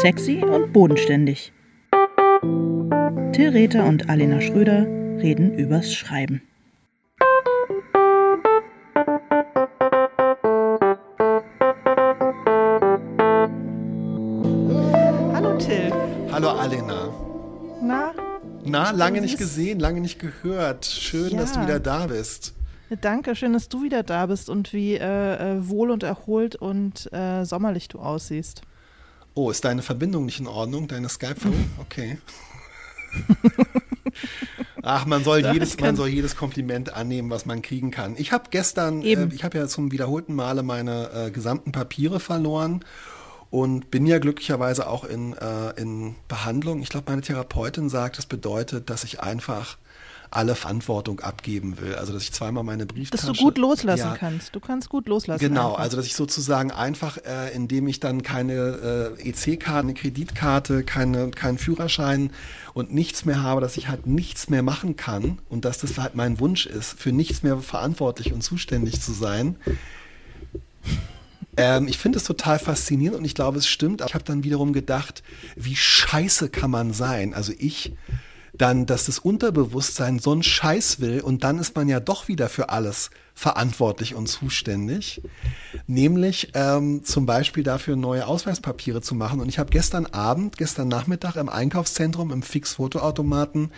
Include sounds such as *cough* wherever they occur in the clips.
Sexy und bodenständig. Till Rether und Alena Schröder reden übers Schreiben. Hallo Till. Hallo Alena. Na? Na, lange nicht gesehen, lange nicht gehört. Schön, Ja. dass du wieder da bist. Danke, schön, dass du wieder da bist und wie äh, äh, wohl und erholt und äh, sommerlich du aussiehst. Oh, ist deine Verbindung nicht in Ordnung? Deine Skype-Verbindung? *laughs* Okay. Ach, man soll, jedes, man soll jedes Kompliment annehmen, was man kriegen kann. Ich habe gestern, äh, ich habe ja zum wiederholten Male meine äh, gesamten Papiere verloren und bin ja glücklicherweise auch in, äh, in Behandlung. Ich glaube, meine Therapeutin sagt, das bedeutet, dass ich einfach alle Verantwortung abgeben will. Also, dass ich zweimal meine Dass Brieftasche... du gut loslassen Ja, kannst. Du kannst gut loslassen. Genau, einfach. also dass ich sozusagen einfach, äh, indem ich dann keine äh, EC-Karte, eine Kreditkarte, keine, keinen Führerschein und nichts mehr habe, dass ich halt nichts mehr machen kann und dass das halt mein Wunsch ist, für nichts mehr verantwortlich und zuständig zu sein. Ähm, ich finde es total faszinierend und ich glaube, es stimmt. Ich habe dann wiederum gedacht, wie scheiße kann man sein? Also ich dann, dass das Unterbewusstsein so einen Scheiß will und dann ist man ja doch wieder für alles verantwortlich und zuständig. Nämlich ähm, zum Beispiel dafür neue Ausweispapiere zu machen. Und ich habe gestern Abend, gestern Nachmittag im Einkaufszentrum im Fix-Fotoautomaten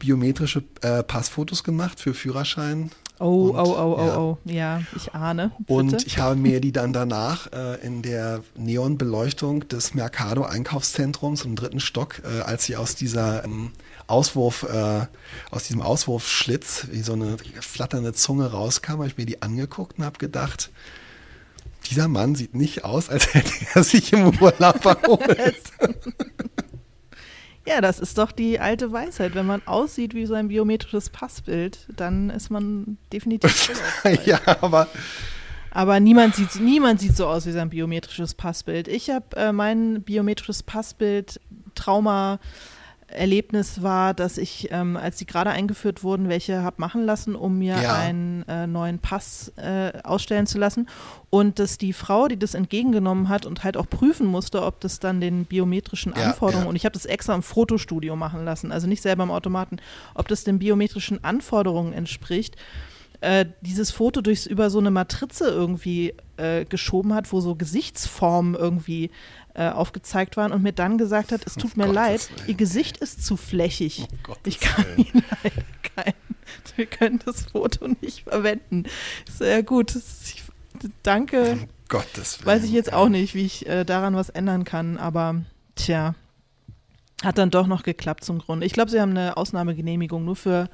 biometrische äh, Passfotos gemacht für Führerschein. Oh, Und, oh, oh, oh, ja. oh. Ja, ich ahne. Bitte. Und ich habe mir die dann danach äh, in der Neonbeleuchtung des Mercado Einkaufszentrums im dritten Stock, äh, als sie aus dieser ähm, Auswurf, äh, aus diesem Auswurfschlitz wie so eine flatternde Zunge rauskam, habe ich mir die angeguckt und habe gedacht, dieser Mann sieht nicht aus, als *laughs* hätte er sich im Urlaub erholt. *laughs* ja, das ist doch die alte Weisheit. Wenn man aussieht wie so ein biometrisches Passbild, dann ist man definitiv. *laughs* ja, aber Aber niemand sieht, niemand sieht so aus wie sein biometrisches Passbild. Ich habe äh, mein biometrisches Passbild Trauma. Erlebnis war, dass ich, ähm, als die gerade eingeführt wurden, welche habe machen lassen, um mir Ja. einen äh, neuen Pass äh, ausstellen zu lassen. Und dass die Frau, die das entgegengenommen hat und halt auch prüfen musste, ob das dann den biometrischen Ja, Anforderungen, ja. und ich habe das extra im Fotostudio machen lassen, also nicht selber im Automaten, ob das den biometrischen Anforderungen entspricht, äh, dieses Foto durchs über so eine Matrize irgendwie äh, geschoben hat, wo so Gesichtsformen irgendwie äh, aufgezeigt waren und mir dann gesagt hat, es tut mir Gottes leid, Willen. ihr Gesicht ist zu flächig. Gottes ich kann Willen. Ihnen leider kein, wir können das Foto nicht verwenden. Sehr gut. Ich, danke. um Gottes Willen. Weiß ich jetzt auch nicht, wie ich äh, daran was ändern kann, aber tja, hat dann doch noch geklappt zum Grunde. Ich glaube, sie haben eine Ausnahmegenehmigung nur für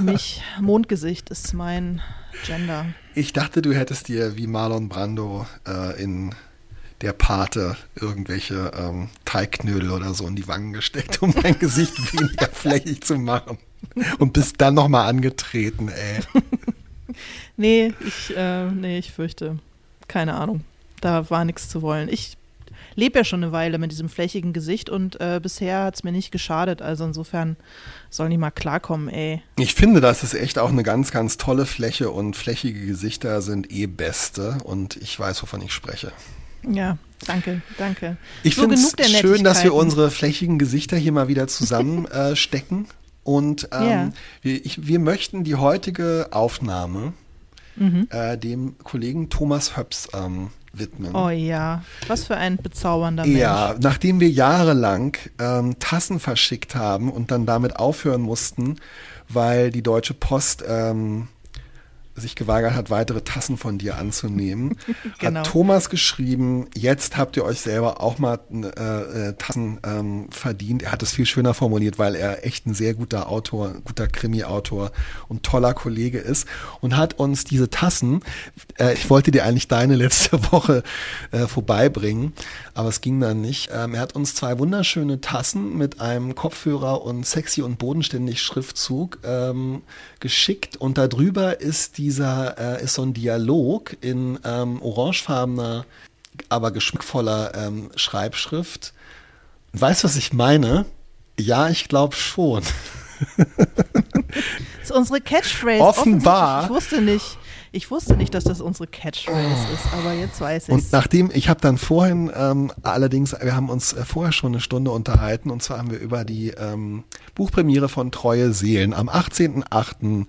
mich. Mondgesicht ist mein Gender. Ich dachte, du hättest dir wie Marlon Brando äh, in der Pate irgendwelche ähm, Teigknödel oder so in die Wangen gesteckt, um dein Gesicht *laughs* weniger flächig zu machen. Und bist dann nochmal angetreten, ey. Nee, ich, äh, nee, ich fürchte, keine Ahnung. Da war nichts zu wollen. Ich lebe ja schon eine Weile mit diesem flächigen Gesicht und äh, bisher hat es mir nicht geschadet. Also insofern sollen die mal klarkommen, ey. Ich finde, das ist echt auch eine ganz, ganz tolle Fläche und flächige Gesichter sind eh beste und ich weiß, wovon ich spreche. Ja, danke, danke. Ich So finde es schön, dass wir unsere flächigen Gesichter hier mal wieder *laughs* zusammenstecken. äh, und ähm, Ja. wir, ich, wir möchten die heutige Aufnahme Mhm. äh, dem Kollegen Thomas Höps ähm, widmen. Oh ja, was für ein bezaubernder Mensch. Ja, nachdem wir jahrelang ähm, Tassen verschickt haben und dann damit aufhören mussten, weil die Deutsche Post ähm, sich geweigert hat, weitere Tassen von dir anzunehmen, *laughs* Genau. hat Thomas geschrieben, jetzt habt ihr euch selber auch mal äh, äh, Tassen ähm, verdient. Er hat es viel schöner formuliert, weil er echt ein sehr guter Autor, guter Krimi-Autor und toller Kollege ist und hat uns diese Tassen, äh, ich wollte dir eigentlich deine letzte *laughs* Woche äh, vorbeibringen, aber es ging dann nicht. Ähm, er hat uns zwei wunderschöne Tassen mit einem Kopfhörer und sexy und bodenständig Schriftzug ähm, geschickt und darüber ist dieser, äh, ist so ein Dialog in ähm, orangefarbener, aber geschmackvoller ähm, Schreibschrift. Weißt du, was ich meine? Ja, ich glaube schon. *laughs* Das ist unsere Catchphrase. Offenbar. Ich wusste nicht. Ich wusste nicht, dass das unsere Catchphrase ist, aber jetzt weiß ich Und nachdem, ich habe dann vorhin ähm, allerdings, wir haben uns äh, vorher schon eine Stunde unterhalten und zwar haben wir über die ähm, Buchpremiere von Treue Seelen am 18.08.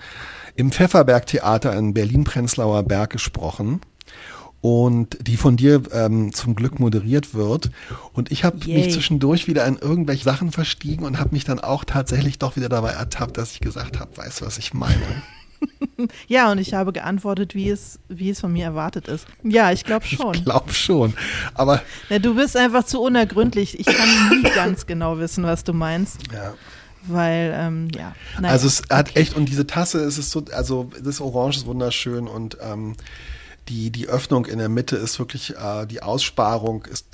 im Pfefferberg Theater in Berlin-Prenzlauer Berg gesprochen und die von dir ähm, zum Glück moderiert wird. Und ich habe mich zwischendurch wieder in irgendwelche Sachen verstiegen und habe mich dann auch tatsächlich doch wieder dabei ertappt, dass ich gesagt habe, weißt du, was ich meine? *laughs* Ja, und ich habe geantwortet, wie es, wie es von mir erwartet ist. Ja, ich glaube schon. Ich glaube schon. Aber Ja, du bist einfach zu unergründlich. Ich kann *laughs* nie ganz genau wissen, was du meinst, ja. weil, ähm, ja. Naja, Also es hat echt, und diese Tasse, es ist so, also das Orange ist wunderschön und ähm, die, die Öffnung in der Mitte ist wirklich, äh, die Aussparung ist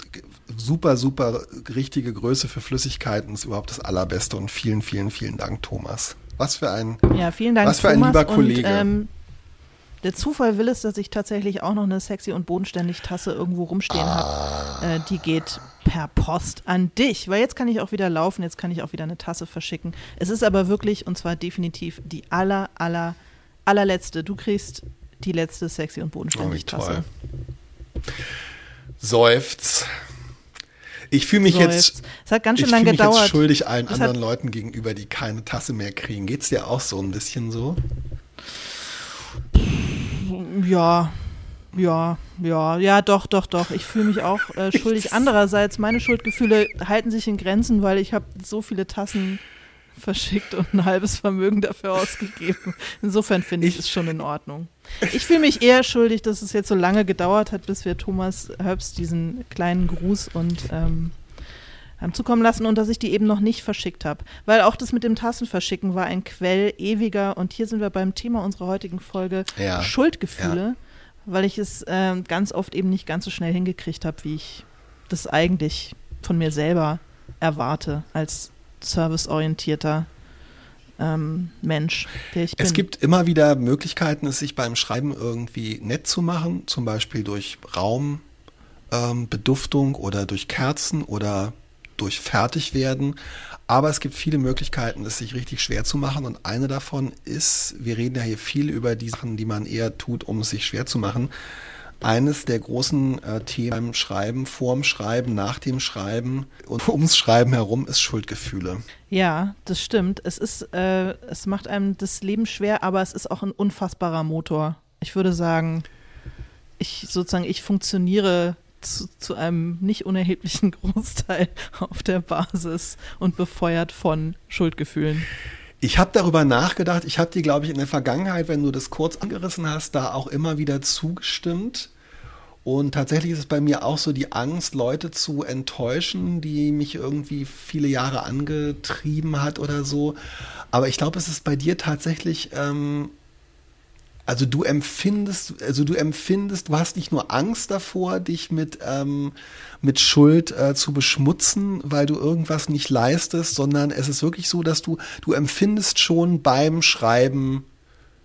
super, super richtige Größe für Flüssigkeiten, ist überhaupt das Allerbeste und vielen, vielen, vielen Dank, Thomas. Was für ein, Ja, vielen Dank, Was für ein Thomas. lieber Kollege. Und, ähm, der Zufall will es, dass ich tatsächlich auch noch eine sexy und bodenständig Tasse irgendwo rumstehen Ah. habe. Äh, die geht per Post an dich, weil jetzt kann ich auch wieder laufen, jetzt kann ich auch wieder eine Tasse verschicken. Es ist aber wirklich, und zwar definitiv, die aller, aller, allerletzte. Du kriegst die letzte sexy und oh, wie bodenständig Tasse. toll. Seufz. Ich fühle mich jetzt, Seufzt. Es hat ganz schön lange mich jetzt gedauert. schuldig allen Es anderen Leuten gegenüber, die keine Tasse mehr kriegen. Geht's dir auch so ein bisschen so? Ja, ja, ja, ja, doch, doch, doch. Ich fühle mich auch äh, *laughs* schuldig. Andererseits, meine Schuldgefühle halten sich in Grenzen, weil ich habe so viele Tassen verschickt und ein halbes Vermögen dafür ausgegeben. Insofern finde ich es schon in Ordnung. Ich fühle mich eher schuldig, dass es jetzt so lange gedauert hat, bis wir Thomas Herbst diesen kleinen Gruß und ähm, haben zukommen lassen und dass ich die eben noch nicht verschickt habe. Weil auch das mit dem Tassenverschicken war ein Quell ewiger und hier sind wir beim Thema unserer heutigen Folge Ja. Schuldgefühle, weil ich es ähm, ganz oft eben nicht ganz so schnell hingekriegt habe, wie ich das eigentlich von mir selber erwarte als serviceorientierter ähm, Mensch, der ich bin. Es gibt immer wieder Möglichkeiten, es sich beim Schreiben irgendwie nett zu machen, zum Beispiel durch Raumbeduftung ähm, oder durch Kerzen oder durch Fertigwerden. Aber es gibt viele Möglichkeiten, es sich richtig schwer zu machen. Und eine davon ist, wir reden ja hier viel über die Sachen, die man eher tut, um es sich schwer zu machen. Eines der großen äh, Themen beim Schreiben, vorm Schreiben, nach dem Schreiben und *laughs* ums Schreiben herum ist Schuldgefühle. Ja, das stimmt. Es ist, äh, es macht einem das Leben schwer, aber es ist auch ein unfassbarer Motor. Ich würde sagen, ich sozusagen, ich funktioniere zu, zu einem nicht unerheblichen *laughs* Großteil auf der Basis und befeuert von Schuldgefühlen. Ich habe darüber nachgedacht. Ich habe dir, glaube ich, in der Vergangenheit, wenn du das kurz angerissen hast, da auch immer wieder zugestimmt. Und tatsächlich ist es bei mir auch so die Angst, Leute zu enttäuschen, die mich irgendwie viele Jahre angetrieben hat oder so. Aber ich glaube, es ist bei dir tatsächlich, ähm, also du empfindest, also du empfindest, du hast nicht nur Angst davor, dich mit, ähm, mit Schuld äh, zu beschmutzen, weil du irgendwas nicht leistest, sondern es ist wirklich so, dass du, du empfindest schon beim Schreiben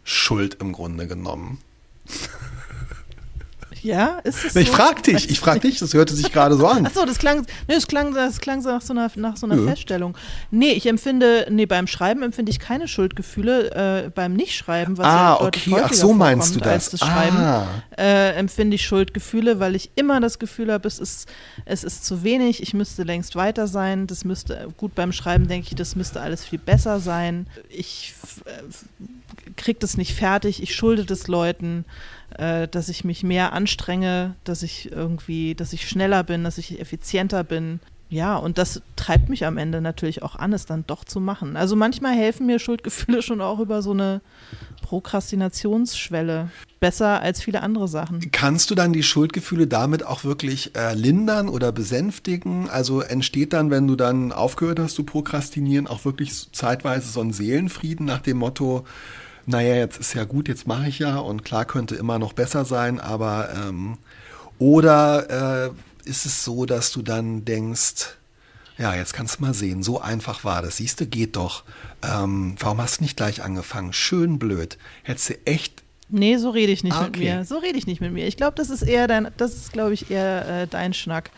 Schuld im Grunde genommen. *laughs* Ja, ist es Ich so? frag dich, ich frag dich, das hörte sich gerade so an. Achso, das klang, nee, das klang, das klang so nach so einer, nach so einer Nö. Feststellung. Nee, ich empfinde, nee, beim Schreiben empfinde ich keine Schuldgefühle. Äh, beim Nichtschreiben, was Ah, ja okay, ach so meinst du das. das Schreiben, Ah. äh, empfinde ich Schuldgefühle, weil ich immer das Gefühl habe, es ist, es ist zu wenig, ich müsste längst weiter sein. Das müsste, gut, beim Schreiben denke ich, das müsste alles viel besser sein. Ich äh, krieg das nicht fertig, ich schulde das Leuten äh, dass ich mich mehr anstrenge, dass ich irgendwie, dass ich schneller bin, dass ich effizienter bin. Ja, und das treibt mich am Ende natürlich auch an, es dann doch zu machen. Also manchmal helfen mir Schuldgefühle *laughs* schon auch über so eine Prokrastinationsschwelle. Besser als viele andere Sachen. Kannst du dann die Schuldgefühle damit auch wirklich äh, lindern oder besänftigen? Also entsteht dann, wenn du dann aufgehört hast zu prokrastinieren, auch wirklich zeitweise so ein Seelenfrieden nach dem Motto, naja, jetzt ist ja gut, jetzt mache ich ja und klar könnte immer noch besser sein, aber ähm, oder äh, ist es so, dass du dann denkst, ja, jetzt kannst du mal sehen, so einfach war das. Siehst du, geht doch. Ähm, warum hast du nicht gleich angefangen? Schön blöd. Hättest du echt Nee, so rede ich nicht Ah, mit okay. mir. So rede ich nicht mit mir. Ich glaube, das ist eher dein, das ist, glaube ich, eher äh, dein Schnack.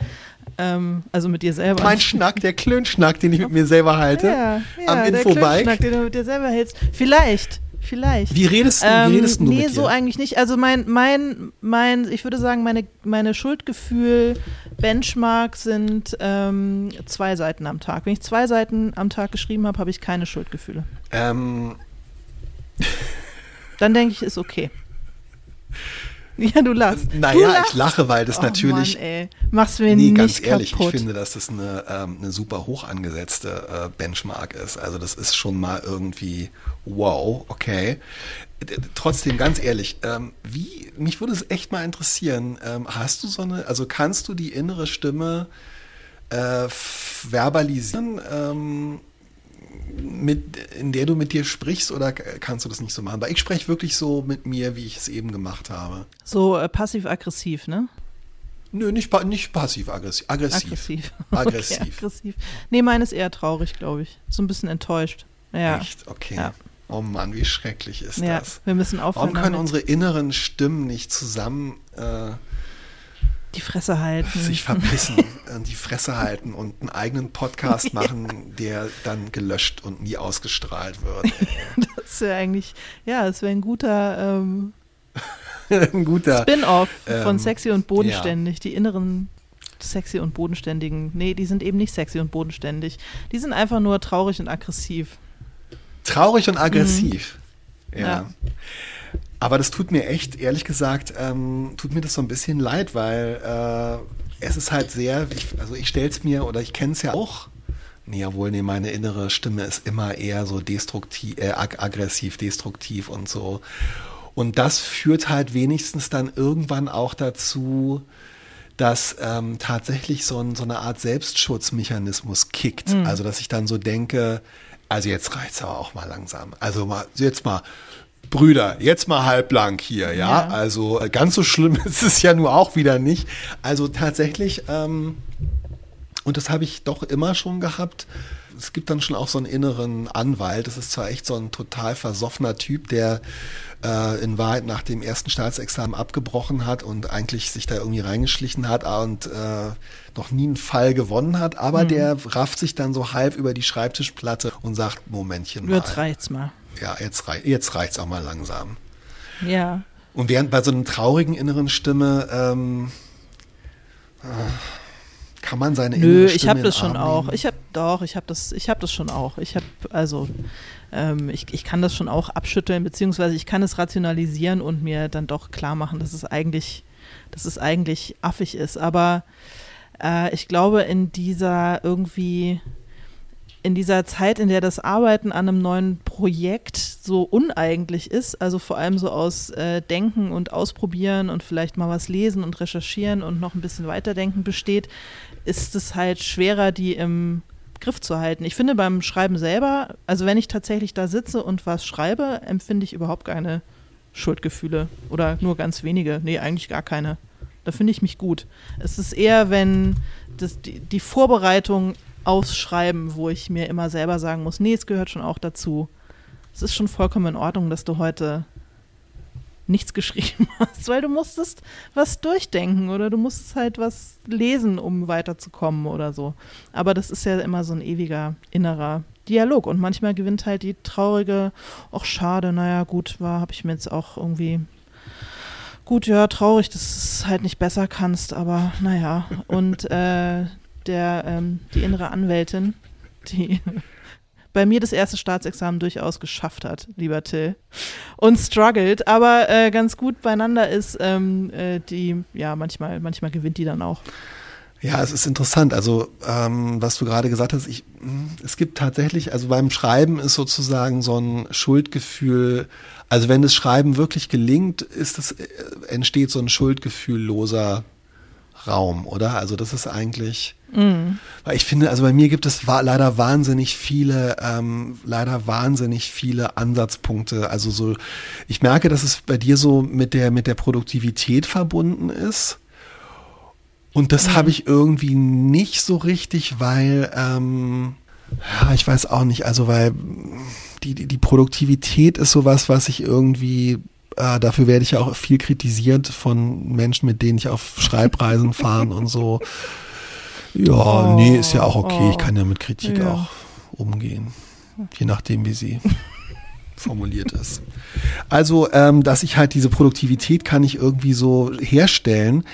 Ähm, also mit dir selber. mein Schnack, der Klönschnack, den ich mit mir selber halte, ja, ja, am der Infobike. Klönschnack, den du mit dir selber hältst. Vielleicht, Vielleicht. Wie redest, Ähm, wie redest du nee, mit dir? so eigentlich nicht. Also mein, mein, mein, ich würde sagen, meine, meine Schuldgefühl-Benchmark sind ähm, zwei Seiten am Tag. Wenn ich zwei Seiten am Tag geschrieben habe, habe ich keine Schuldgefühle. ähm, Dann denke ich, ist okay. *laughs* Ja, du lachst. naja, du lachst. ich lache, weil das Oh natürlich Mann, ey. Machst mir Nee, nicht ganz ehrlich, kaputt. ich finde, dass das eine, ähm, eine super hoch angesetzte äh, Benchmark ist. Also das ist schon mal irgendwie wow, okay. Trotzdem, ganz ehrlich, ähm, wie, mich würde es echt mal interessieren, ähm, hast du so eine, also kannst du die innere Stimme äh, verbalisieren, ähm, mit, in der du mit dir sprichst oder kannst du das nicht so machen? Weil ich spreche wirklich so mit mir, wie ich es eben gemacht habe. so äh, passiv-aggressiv, ne? Nö, nicht, pa nicht passiv-aggressiv. Aggressiv. Aggressiv. *laughs* Aggressiv. Okay, aggressiv. Nee, meine ist eher traurig, glaube ich. So ein bisschen enttäuscht. Ja. Echt? Okay. Ja. Oh Mann, wie schrecklich ist Ja, das. wir müssen aufhören. Warum können damit. unsere inneren Stimmen nicht zusammen äh, die Fresse halten. sich *laughs* verpissen, äh, die Fresse halten und einen eigenen Podcast *laughs* machen, der dann gelöscht und nie ausgestrahlt wird? *laughs* Das wäre eigentlich, ja, das wäre ein guter ähm, Ein guter. Spin-off Ähm, von Sexy und Bodenständig. Die inneren Sexy und Bodenständigen. Nee, die sind eben nicht sexy und bodenständig. Die sind einfach nur traurig und aggressiv. Traurig und aggressiv. Ja. Mhm. Ja. Aber das tut mir echt, ehrlich gesagt, ähm, tut mir das so ein bisschen leid, weil äh, es ist halt sehr, ich, also ich stelle es mir oder ich kenne es ja auch. Nee, jawohl, nee, meine innere Stimme ist immer eher so destruktiv, äh, ag aggressiv, destruktiv und so. Und das führt halt wenigstens dann irgendwann auch dazu, dass ähm, tatsächlich so, ein, so eine Art Selbstschutzmechanismus kickt. Also, dass ich dann so denke, also jetzt reicht's aber auch mal langsam. Also mal, jetzt mal, Brüder, jetzt mal halblang hier, ja. Ja. Also äh, ganz so schlimm *laughs* ist es ja nur auch wieder nicht. Also tatsächlich, ähm, und das habe ich doch immer schon gehabt. Es gibt dann schon auch so einen inneren Anwalt. Das ist zwar echt so ein total versoffener Typ, der äh, in Wahrheit nach dem ersten Staatsexamen abgebrochen hat und eigentlich sich da irgendwie reingeschlichen hat und äh, noch nie einen Fall gewonnen hat, aber der rafft sich dann so halb über die Schreibtischplatte und sagt, Momentchen mal. Jetzt reicht's mal. Ja, jetzt, rei jetzt reicht's auch mal langsam. Ja. Und während bei so einer traurigen inneren Stimme ähm, äh, kann man seine Nö, innere ich Stimme habe in das schon auch. Ich habe doch, ich habe das, ich habe das schon auch. Ich habe also, ähm, ich, ich kann das schon auch abschütteln, beziehungsweise ich kann es rationalisieren und mir dann doch klar machen, dass es eigentlich, dass es eigentlich affig ist. Aber äh, ich glaube, in dieser irgendwie in dieser Zeit, in der das Arbeiten an einem neuen Projekt so uneigentlich ist, also vor allem so aus äh, Denken und Ausprobieren und vielleicht mal was lesen und recherchieren und noch ein bisschen weiterdenken besteht, ist es halt schwerer, die im Griff zu halten. Ich finde beim Schreiben selber, also wenn ich tatsächlich da sitze und was schreibe, empfinde ich überhaupt keine Schuldgefühle oder nur ganz wenige. Nee, eigentlich gar keine. Da finde ich mich gut. Es ist eher, wenn das, die, die Vorbereitung aufs Schreiben, wo ich mir immer selber sagen muss, nee, es gehört schon auch dazu. Es ist schon vollkommen in Ordnung, dass du heute nichts *laughs* geschrieben hast, weil du musstest was durchdenken oder du musstest halt was lesen, um weiterzukommen oder so. Aber das ist ja immer so ein ewiger innerer Dialog und manchmal gewinnt halt die traurige, ach schade, naja gut, war, habe ich mir jetzt auch irgendwie gut, ja, traurig, dass du es halt nicht besser kannst, aber naja. Und äh, der, ähm, die innere Anwältin, die *laughs* bei mir das erste Staatsexamen durchaus geschafft hat, lieber Till, und struggelt, aber äh, ganz gut beieinander ist, ähm, äh, die, ja, manchmal, manchmal gewinnt die dann auch. Ja, es ist interessant. Also, ähm, was du gerade gesagt hast, ich, mh, es gibt tatsächlich, also beim Schreiben ist sozusagen so ein Schuldgefühl, also wenn das Schreiben wirklich gelingt, ist es, äh, entsteht so ein schuldgefühlloser Raum, oder? Also das ist eigentlich, weil ich finde, also bei mir gibt es leider wahnsinnig viele, ähm, leider wahnsinnig viele Ansatzpunkte. Also so, ich merke, dass es bei dir so mit der mit der Produktivität verbunden ist. Und das habe ich irgendwie nicht so richtig, weil, ähm, ja, ich weiß auch nicht, also weil die, die, die Produktivität ist sowas, was ich irgendwie, äh, dafür werde ich ja auch viel kritisiert von Menschen, mit denen ich auf Schreibreisen *laughs* fahren und so. Ja, nee, ist ja auch okay. Ich kann ja mit Kritik Ja. auch umgehen. Je nachdem, wie sie *laughs* formuliert ist. Also, ähm, dass ich halt diese Produktivität kann ich irgendwie so herstellen.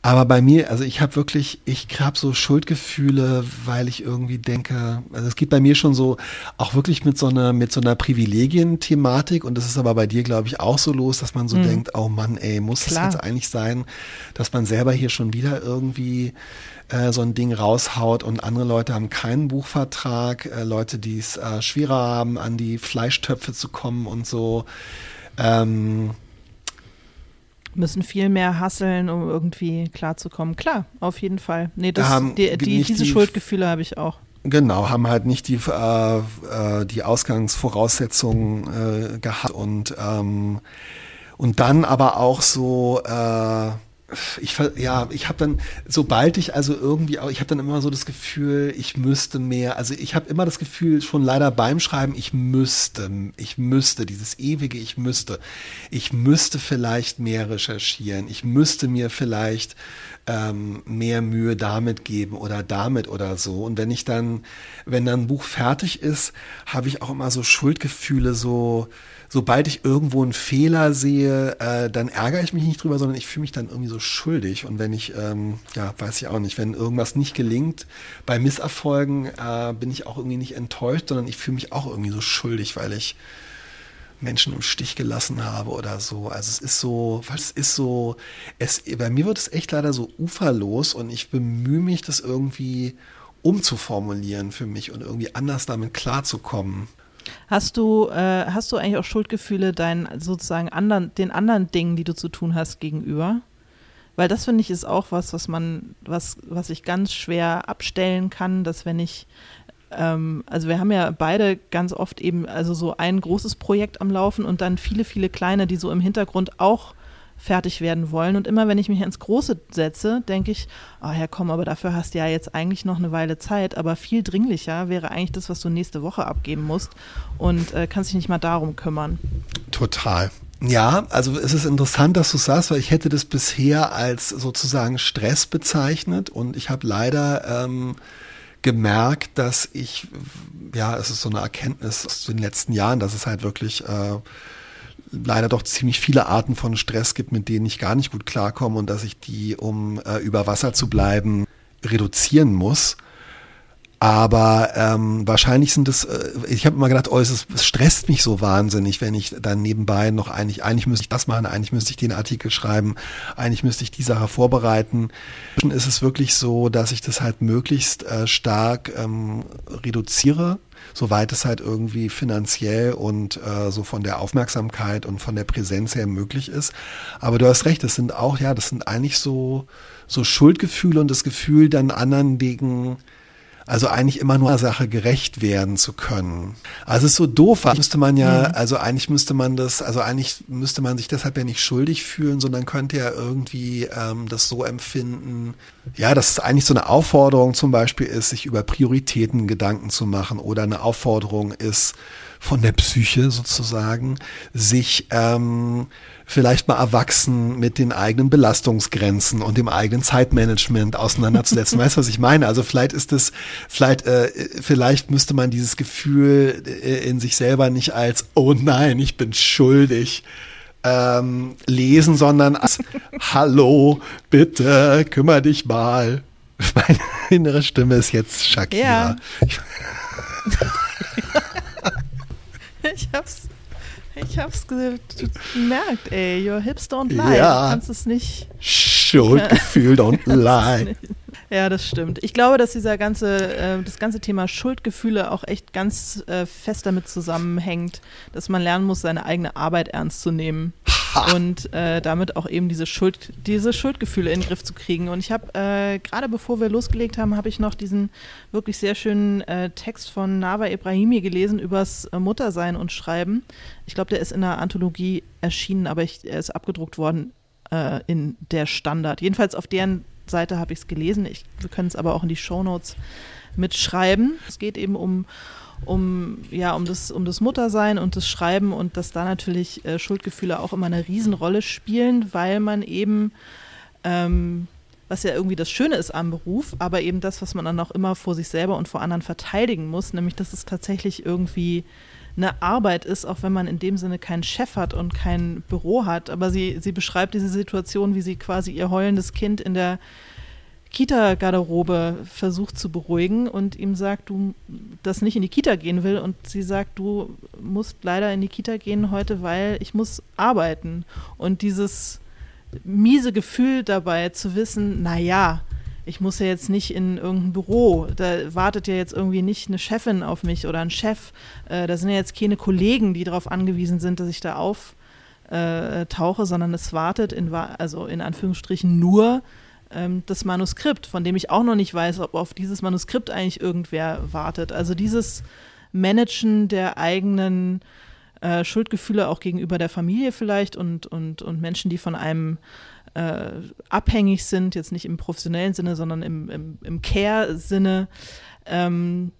Aber bei mir, also ich habe wirklich, ich habe so Schuldgefühle, weil ich irgendwie denke, also es geht bei mir schon so, auch wirklich mit so einer, mit so einer Privilegien-Thematik und das ist aber bei dir, glaube ich, auch so los, dass man so mhm. denkt, oh Mann, ey, muss Klar. das jetzt eigentlich sein, dass man selber hier schon wieder irgendwie äh, so ein Ding raushaut und andere Leute haben keinen Buchvertrag, äh, Leute, die es äh, schwerer haben, an die Fleischtöpfe zu kommen und so. Ähm, müssen viel mehr hasseln, um irgendwie klarzukommen. Klar, auf jeden Fall. Nee, das, haben die, die, diese die, Schuldgefühle habe ich auch. Genau, haben halt nicht die, äh, äh, die Ausgangsvoraussetzungen äh, gehabt und, ähm, und dann aber auch so äh, ich ja, ich habe dann, sobald ich also irgendwie auch, ich habe dann immer so das Gefühl, ich müsste mehr, also ich habe immer das Gefühl, schon leider beim Schreiben, ich müsste, ich müsste, dieses ewige Ich müsste, ich müsste vielleicht mehr recherchieren, ich müsste mir vielleicht ähm, mehr Mühe damit geben oder damit oder so. Und wenn ich dann, wenn dann ein Buch fertig ist, habe ich auch immer so Schuldgefühle, so, sobald ich irgendwo einen Fehler sehe, äh, dann ärgere ich mich nicht drüber, sondern ich fühle mich dann irgendwie so schuldig. Und wenn ich, ähm, ja, weiß ich auch nicht, wenn irgendwas nicht gelingt, bei Misserfolgen äh, bin ich auch irgendwie nicht enttäuscht, sondern ich fühle mich auch irgendwie so schuldig, weil ich Menschen im Stich gelassen habe oder so. Also es ist so, weil es ist so, es, bei mir wird es echt leider so uferlos und ich bemühe mich, das irgendwie umzuformulieren für mich und irgendwie anders damit klarzukommen. Hast du, äh, hast du eigentlich auch Schuldgefühle deinen sozusagen anderen, den anderen Dingen, die du zu tun hast, gegenüber? Weil das finde ich ist auch was, was man, was, was ich ganz schwer abstellen kann, dass wenn ich, ähm, also wir haben ja beide ganz oft eben, also so ein großes Projekt am Laufen und dann viele, viele kleine, die so im Hintergrund auch fertig werden wollen. Und immer wenn ich mich ins Große setze, denke ich, oh ja komm, aber dafür hast du ja jetzt eigentlich noch eine Weile Zeit. Aber viel dringlicher wäre eigentlich das, was du nächste Woche abgeben musst und äh, kannst dich nicht mal darum kümmern. Total. Ja, also es ist interessant, dass du sagst, weil ich hätte das bisher als sozusagen Stress bezeichnet und ich habe leider ähm, gemerkt, dass ich, ja, es ist so eine Erkenntnis aus den letzten Jahren, dass es halt wirklich äh, leider doch ziemlich viele Arten von Stress gibt, mit denen ich gar nicht gut klarkomme und dass ich die, um äh, über Wasser zu bleiben, reduzieren muss. Aber ähm, wahrscheinlich sind es, äh, ich habe immer gedacht, oh, es, es stresst mich so wahnsinnig, wenn ich dann nebenbei noch eigentlich, eigentlich müsste ich das machen, eigentlich müsste ich den Artikel schreiben, eigentlich müsste ich die Sache vorbereiten. Dann ist es wirklich so, dass ich das halt möglichst äh, stark ähm, reduziere soweit es halt irgendwie finanziell und äh, so von der Aufmerksamkeit und von der Präsenz her möglich ist. Aber du hast recht, das sind auch, ja, das sind eigentlich so, so Schuldgefühle und das Gefühl, dann anderen wegen also eigentlich immer nur einer Sache gerecht werden zu können. Also es ist so doof, müsste man ja, also eigentlich müsste man das, also eigentlich müsste man sich deshalb ja nicht schuldig fühlen, sondern könnte ja irgendwie ähm, das so empfinden, ja, dass es eigentlich so eine Aufforderung zum Beispiel ist, sich über Prioritäten Gedanken zu machen oder eine Aufforderung ist von der Psyche sozusagen, sich ähm, vielleicht mal erwachsen mit den eigenen Belastungsgrenzen und dem eigenen Zeitmanagement auseinanderzusetzen. *laughs* weißt du, was ich meine? Also vielleicht ist es, vielleicht, äh, vielleicht müsste man dieses Gefühl äh, in sich selber nicht als, oh nein, ich bin schuldig, ähm, lesen, sondern als, *laughs* hallo, bitte, kümmere dich mal. *laughs* Meine innere Stimme ist jetzt Shakira. Ja. Ich hab's ich hab's gemerkt, ey. Your hips don't lie. Ja. Du kannst es nicht. Schuldgefühl *laughs* don't lie. Ja, das stimmt. Ich glaube, dass dieser ganze, äh, das ganze Thema Schuldgefühle auch echt ganz äh, fest damit zusammenhängt, dass man lernen muss, seine eigene Arbeit ernst zu nehmen und äh, damit auch eben diese Schuld, diese Schuldgefühle in den Griff zu kriegen. Und ich habe äh, gerade bevor wir losgelegt haben, habe ich noch diesen wirklich sehr schönen äh, Text von Nava Ibrahimi gelesen übers äh, Muttersein und Schreiben. Ich glaube, der ist in einer Anthologie erschienen, aber ich, er ist abgedruckt worden in der Standard. Jedenfalls auf deren Seite habe ich es gelesen. Ich, wir können es aber auch in die Shownotes mitschreiben. Es geht eben um, um, ja, um, das, um das Muttersein und das Schreiben und dass da natürlich äh, Schuldgefühle auch immer eine Riesenrolle spielen, weil man eben, ähm, was ja irgendwie das Schöne ist am Beruf, aber eben das, was man dann auch immer vor sich selber und vor anderen verteidigen muss, nämlich dass es tatsächlich irgendwie eine Arbeit ist, auch wenn man in dem Sinne keinen Chef hat und kein Büro hat. Aber sie, sie beschreibt diese Situation, wie sie quasi ihr heulendes Kind in der Kita-Garderobe versucht zu beruhigen und ihm sagt, du das nicht in die Kita gehen will. Und sie sagt, du musst leider in die Kita gehen heute, weil ich muss arbeiten. Und dieses miese Gefühl dabei zu wissen, na ja, ich muss ja jetzt nicht in irgendein Büro, da wartet ja jetzt irgendwie nicht eine Chefin auf mich oder ein Chef, äh, da sind ja jetzt keine Kollegen, die darauf angewiesen sind, dass ich da auftauche, sondern es wartet in, also in Anführungsstrichen nur ähm, das Manuskript, von dem ich auch noch nicht weiß, ob auf dieses Manuskript eigentlich irgendwer wartet. Also dieses Managen der eigenen äh, Schuldgefühle auch gegenüber der Familie vielleicht und, und, und Menschen, die von einem äh, abhängig sind, jetzt nicht im professionellen Sinne, sondern im, im, im Care-Sinne, ähm,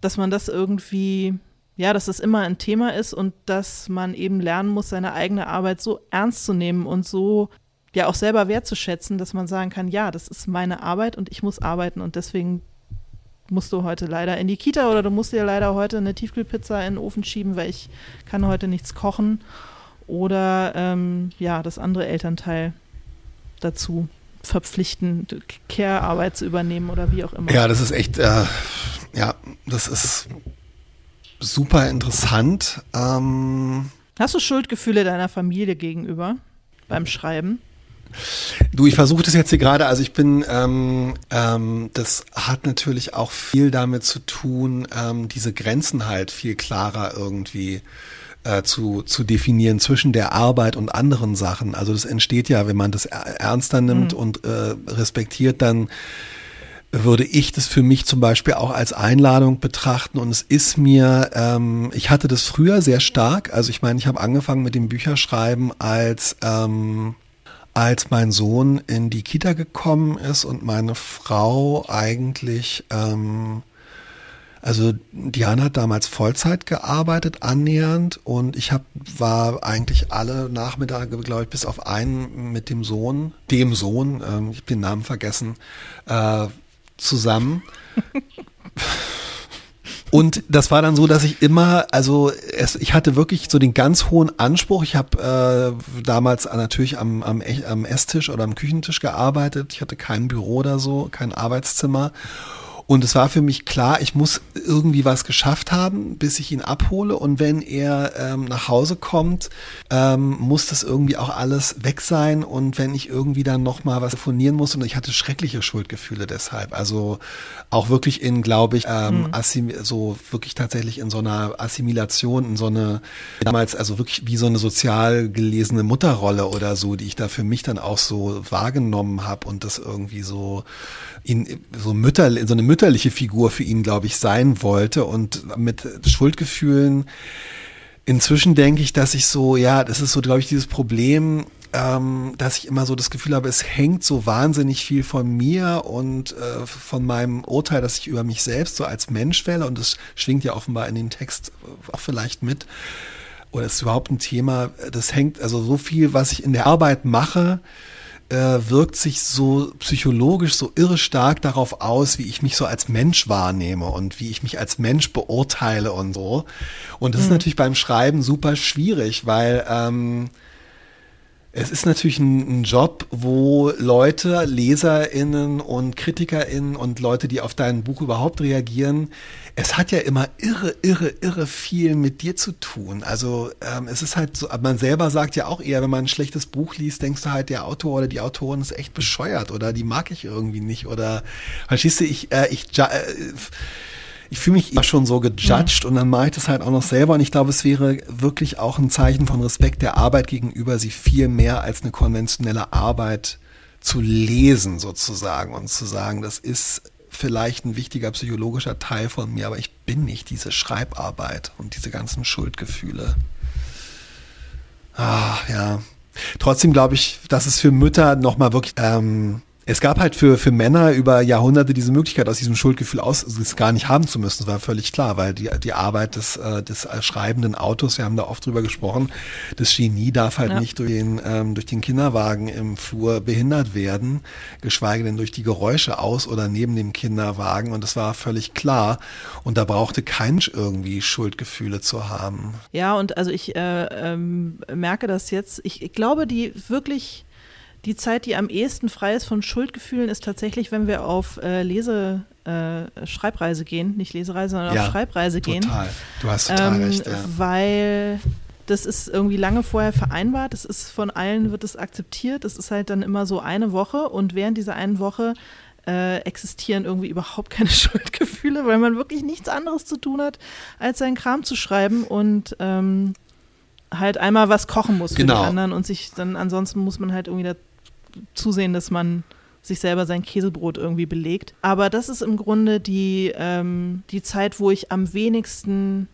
dass man das irgendwie, ja, dass das immer ein Thema ist und dass man eben lernen muss, seine eigene Arbeit so ernst zu nehmen und so ja auch selber wertzuschätzen, dass man sagen kann, ja, das ist meine Arbeit und ich muss arbeiten und deswegen musst du heute leider in die Kita oder du musst dir leider heute eine Tiefkühlpizza in den Ofen schieben, weil ich kann heute nichts kochen oder ähm, ja, das andere Elternteil dazu verpflichten, Care-Arbeit zu übernehmen oder wie auch immer. Ja, das ist echt, äh, ja, das ist super interessant. Ähm Hast du Schuldgefühle deiner Familie gegenüber beim Schreiben? Du, ich versuche das jetzt hier gerade, also ich bin, ähm, ähm, das hat natürlich auch viel damit zu tun, ähm, diese Grenzen halt viel klarer irgendwie äh, zu, zu definieren zwischen der Arbeit und anderen Sachen. Also das entsteht ja, wenn man das ernster nimmt mhm. und äh, respektiert, dann würde ich das für mich zum Beispiel auch als Einladung betrachten und es ist mir, ähm, ich hatte das früher sehr stark, also ich meine, ich habe angefangen mit dem Bücherschreiben als ähm, als mein Sohn in die Kita gekommen ist und meine Frau eigentlich, ähm, also Diana hat damals Vollzeit gearbeitet, annähernd, und ich hab, war eigentlich alle Nachmittage, glaube ich, bis auf einen mit dem Sohn, dem Sohn, ähm, ich habe den Namen vergessen, äh, zusammen. *laughs* Und das war dann so, dass ich immer, also es, ich hatte wirklich so den ganz hohen Anspruch. Ich habe äh, damals natürlich am, am, am Esstisch oder am Küchentisch gearbeitet. Ich hatte kein Büro oder so, kein Arbeitszimmer. Und es war für mich klar, ich muss irgendwie was geschafft haben, bis ich ihn abhole. Und wenn er ähm, nach Hause kommt, ähm, muss das irgendwie auch alles weg sein. Und wenn ich irgendwie dann nochmal was telefonieren muss, und ich hatte schreckliche Schuldgefühle deshalb. Also auch wirklich in, glaube ich, ähm, mhm. so wirklich tatsächlich in so einer Assimilation, in so eine, damals also wirklich wie so eine sozial gelesene Mutterrolle oder so, die ich da für mich dann auch so wahrgenommen habe und das irgendwie so ihn so Mütter, so eine mütterliche Figur für ihn, glaube ich, sein wollte und mit Schuldgefühlen. Inzwischen denke ich, dass ich so, ja, das ist so, glaube ich, dieses Problem, ähm, dass ich immer so das Gefühl habe, es hängt so wahnsinnig viel von mir und äh, von meinem Urteil, das ich über mich selbst so als Mensch fälle und das schwingt ja offenbar in dem Text auch vielleicht mit. Oder ist überhaupt ein Thema, das hängt, also so viel, was ich in der Arbeit mache, äh, wirkt sich so psychologisch so irre stark darauf aus, wie ich mich so als Mensch wahrnehme und wie ich mich als Mensch beurteile und so. Und das mhm. ist natürlich beim Schreiben super schwierig, weil ähm, es ist natürlich ein, ein, Job, wo Leute, LeserInnen und KritikerInnen und Leute, die auf dein Buch überhaupt reagieren, es hat ja immer irre, irre, irre viel mit dir zu tun. Also ähm, es ist halt so, man selber sagt ja auch eher, wenn man ein schlechtes Buch liest, denkst du halt, der Autor oder die Autorin ist echt bescheuert oder die mag ich irgendwie nicht oder verstehst du, ich, äh, ich, äh, ich fühle mich immer schon so gejudged mhm. und dann mache ich das halt auch noch selber und ich glaube, es wäre wirklich auch ein Zeichen von Respekt der Arbeit gegenüber, sie viel mehr als eine konventionelle Arbeit zu lesen sozusagen und zu sagen, das ist vielleicht ein wichtiger psychologischer Teil von mir, aber ich bin nicht diese Schreibarbeit und diese ganzen Schuldgefühle. Ah, ja. Trotzdem glaube ich, dass es für Mütter nochmal wirklich ähm, es gab halt für, für Männer über Jahrhunderte diese Möglichkeit, aus diesem Schuldgefühl aus es gar nicht haben zu müssen. Das war völlig klar, weil die, die Arbeit des, äh, des schreibenden Autos, wir haben da oft drüber gesprochen, das Genie darf halt ja. nicht durch den, ähm, durch den Kinderwagen im Flur behindert werden, geschweige denn durch die Geräusche aus oder neben dem Kinderwagen. Und das war völlig klar. Und da brauchte kein irgendwie Schuldgefühle zu haben. Ja, und also ich äh, ähm, merke das jetzt. Ich, ich glaube, die wirklich die Zeit, die am ehesten frei ist von Schuldgefühlen, ist tatsächlich, wenn wir auf äh, Lese, äh, Schreibreise gehen, nicht Lesereise, sondern ja, auf Schreibreise total. gehen. Total, du hast total ähm, recht. Ja. Weil das ist irgendwie lange vorher vereinbart, das ist von allen wird es akzeptiert, das ist halt dann immer so eine Woche und während dieser einen Woche äh, existieren irgendwie überhaupt keine *laughs* Schuldgefühle, weil man wirklich nichts anderes zu tun hat, als seinen Kram zu schreiben und ähm, halt einmal was kochen muss für genau. die anderen und sich dann ansonsten muss man halt irgendwie zusehen, dass man sich selber sein Käsebrot irgendwie belegt. Aber das ist im Grunde die, ähm, die Zeit, wo ich am wenigsten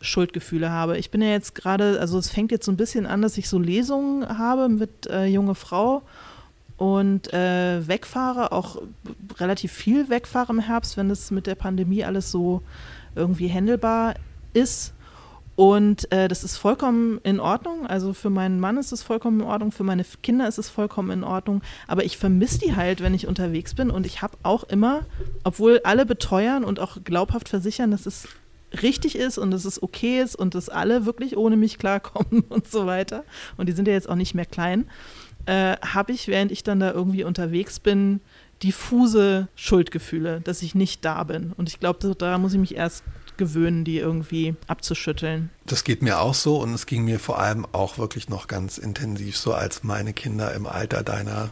Schuldgefühle habe. Ich bin ja jetzt gerade, also es fängt jetzt so ein bisschen an, dass ich so Lesungen habe mit äh, junge Frau und äh, wegfahre, auch relativ viel wegfahre im Herbst, wenn es mit der Pandemie alles so irgendwie händelbar ist. Und äh, das ist vollkommen in Ordnung. Also für meinen Mann ist es vollkommen in Ordnung, für meine Kinder ist es vollkommen in Ordnung. Aber ich vermisse die halt, wenn ich unterwegs bin. Und ich habe auch immer, obwohl alle beteuern und auch glaubhaft versichern, dass es richtig ist und dass es okay ist und dass alle wirklich ohne mich klarkommen *laughs* und so weiter. Und die sind ja jetzt auch nicht mehr klein. Äh, habe ich, während ich dann da irgendwie unterwegs bin, diffuse Schuldgefühle, dass ich nicht da bin. Und ich glaube, da muss ich mich erst gewöhnen, die irgendwie abzuschütteln. Das geht mir auch so und es ging mir vor allem auch wirklich noch ganz intensiv so, als meine Kinder im Alter deiner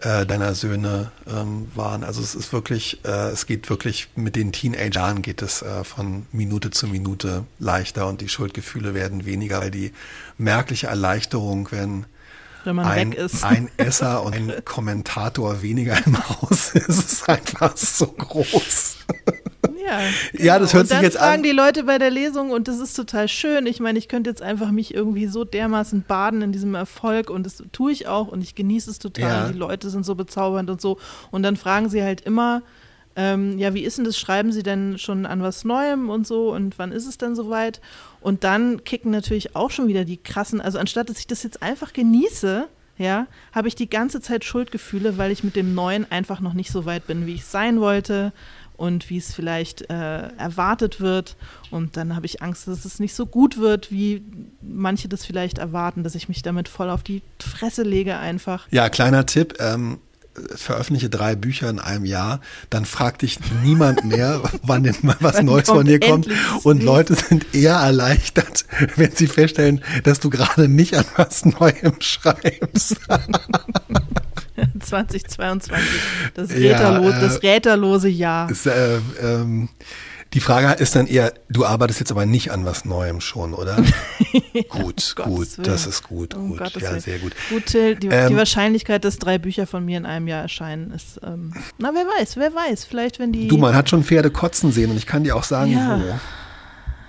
äh, deiner Söhne ähm, waren. Also es ist wirklich, äh, es geht wirklich mit den Teenagern geht es äh, von Minute zu Minute leichter und die Schuldgefühle werden weniger, weil die merkliche Erleichterung, wenn ein, weg ist. Ein Esser und ein Kommentator weniger im Haus ist, ist einfach so groß. *laughs* Ja, genau. ja das hört und sich jetzt an. dann fragen die Leute bei der Lesung und das ist total schön. Ich meine, ich könnte jetzt einfach mich irgendwie so dermaßen baden in diesem Erfolg und das tue ich auch und ich genieße es total. Ja. Die Leute sind so bezaubernd und so. Und dann fragen sie halt immer, ähm, ja, wie ist denn das? Schreiben Sie denn schon an was Neuem und so und wann ist es denn soweit? Und dann kicken natürlich auch schon wieder die krassen, also anstatt dass ich das jetzt einfach genieße, ja, habe ich die ganze Zeit Schuldgefühle, weil ich mit dem Neuen einfach noch nicht so weit bin, wie ich sein wollte und wie es vielleicht äh, erwartet wird. Und dann habe ich Angst, dass es nicht so gut wird, wie manche das vielleicht erwarten, dass ich mich damit voll auf die Fresse lege einfach. Ja, kleiner Tipp. Ähm, veröffentliche drei Bücher in einem Jahr, dann fragt dich niemand mehr, *laughs* wann denn mal was Neues von dir kommt. Und Leute sind eher erleichtert, *laughs* wenn sie feststellen, dass du gerade nicht an was Neuem schreibst. *laughs* 2022, das, Räterlo ja, äh, das räterlose Jahr. Ist, äh, ähm, die Frage ist dann eher, du arbeitest jetzt aber nicht an was Neuem schon, oder? *laughs* gut, um gut, das ist gut, um gut, ja, Willen. sehr gut. Gut, Till, die, ähm, die, Wahrscheinlichkeit, dass drei Bücher von mir in einem Jahr erscheinen, ist, ähm, na, wer weiß, wer weiß, vielleicht wenn die... Du, man hat schon Pferde kotzen sehen und ich kann dir auch sagen, ja. wo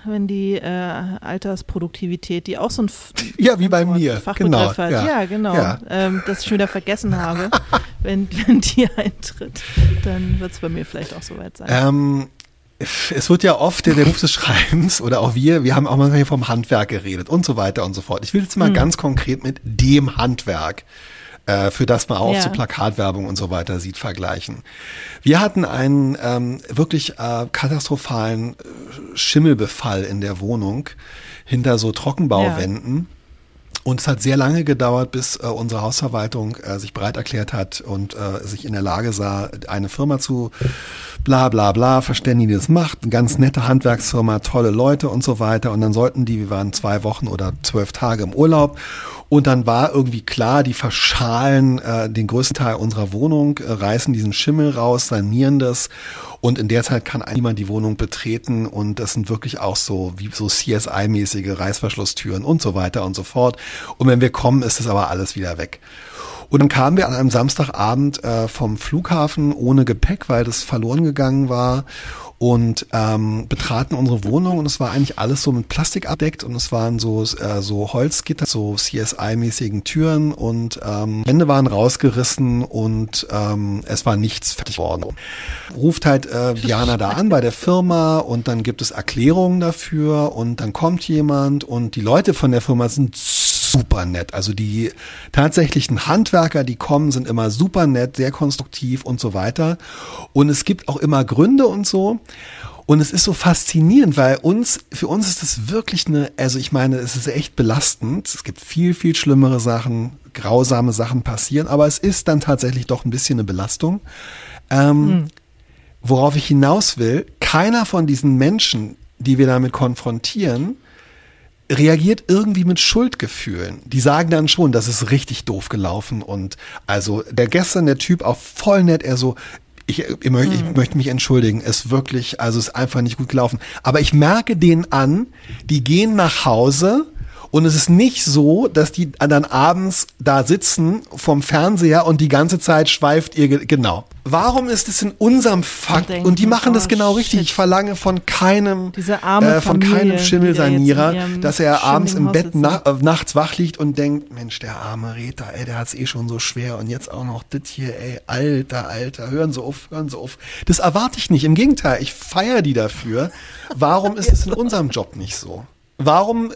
wenn die äh, Altersproduktivität, die auch so ein F *laughs* ja wie bei mir Fachbegriff genau, hat, ja, ja genau, ja. Ähm, das ich schon wieder vergessen habe, *laughs* wenn, wenn die eintritt, dann wird es bei mir vielleicht auch soweit sein. Ähm, es wird ja oft der, der Ruf des Schreibens oder auch wir, wir haben auch manchmal hier vom Handwerk geredet und so weiter und so fort. Ich will jetzt mal mhm. ganz konkret mit dem Handwerk äh, für das man auch ja. so Plakatwerbung und so weiter sieht, vergleichen. Wir hatten einen ähm, wirklich äh, katastrophalen äh, Schimmelbefall in der Wohnung hinter so Trockenbauwänden. Ja. Und es hat sehr lange gedauert, bis äh, unsere Hausverwaltung äh, sich bereit erklärt hat und äh, sich in der Lage sah, eine Firma zu bla bla bla, verständigen, die das macht, eine ganz nette Handwerksfirma, tolle Leute und so weiter. Und dann sollten die, wir waren zwei Wochen oder zwölf Tage im Urlaub und dann war irgendwie klar, die verschalen äh, den größten Teil unserer Wohnung, äh, reißen diesen Schimmel raus, sanieren das. Und in der Zeit kann niemand die Wohnung betreten. Und das sind wirklich auch so wie so CSI-mäßige Reißverschlusstüren und so weiter und so fort. Und wenn wir kommen, ist das aber alles wieder weg. Und dann kamen wir an einem Samstagabend äh, vom Flughafen ohne Gepäck, weil das verloren gegangen war und ähm, betraten unsere Wohnung und es war eigentlich alles so mit Plastik abdeckt und es waren so äh, so Holzgitter, so CSI-mäßigen Türen und ähm, Wände waren rausgerissen und ähm, es war nichts fertig worden. Ruft halt äh, Diana da an bei der Firma und dann gibt es Erklärungen dafür und dann kommt jemand und die Leute von der Firma sind super nett. Also die tatsächlichen Handwerker, die kommen, sind immer super nett, sehr konstruktiv und so weiter. Und es gibt auch immer Gründe und so. Und es ist so faszinierend, weil uns, für uns ist das wirklich eine, also ich meine, es ist echt belastend. Es gibt viel, viel schlimmere Sachen, grausame Sachen passieren, aber es ist dann tatsächlich doch ein bisschen eine Belastung. Ähm, mhm. Worauf ich hinaus will, keiner von diesen Menschen, die wir damit konfrontieren, reagiert irgendwie mit Schuldgefühlen. Die sagen dann schon, das ist richtig doof gelaufen und also der gestern der Typ auch voll nett, er so, ich, ich, möchte, ich hm. möchte mich entschuldigen, ist wirklich, also ist einfach nicht gut gelaufen. Aber ich merke denen an, die gehen nach Hause und es ist nicht so, dass die dann abends da sitzen vom Fernseher und die ganze Zeit schweift ihr, genau. Warum ist es in unserem Fakt, und, und die machen oh, das genau shit. richtig, ich verlange von keinem, äh, von keinem Schimmelsanierer, dass er abends im Bett na, äh, nachts wach liegt und denkt, Mensch, der arme Reter, ey, der hat's eh schon so schwer und jetzt auch noch das hier, ey, alter, alter, hören Sie auf, hören Sie auf. Das erwarte ich nicht, im Gegenteil, ich feiere die dafür. Warum ist es in unserem Job nicht so? Warum äh,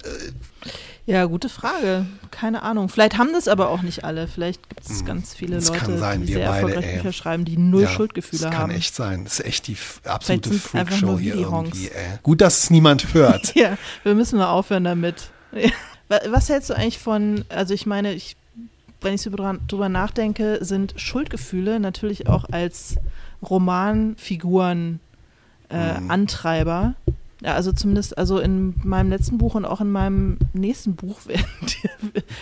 ja, gute Frage. Keine Ahnung. Vielleicht haben das aber auch nicht alle. Vielleicht gibt es hm, ganz viele das Leute, sein, die sehr beide, erfolgreich Bücher schreiben, die null ja, Schuldgefühle haben. Das kann echt sein. Das ist echt die absolute Freakshow hier irgendwie. Ey. Gut, dass es niemand hört. *laughs* ja, wir müssen mal aufhören damit. Was hältst du eigentlich von, also ich meine, ich, wenn ich so drüber nachdenke, sind Schuldgefühle natürlich auch als Romanfiguren äh, mhm. Antreiber ja, also zumindest, also in meinem letzten Buch und auch in meinem nächsten Buch *laughs* werden,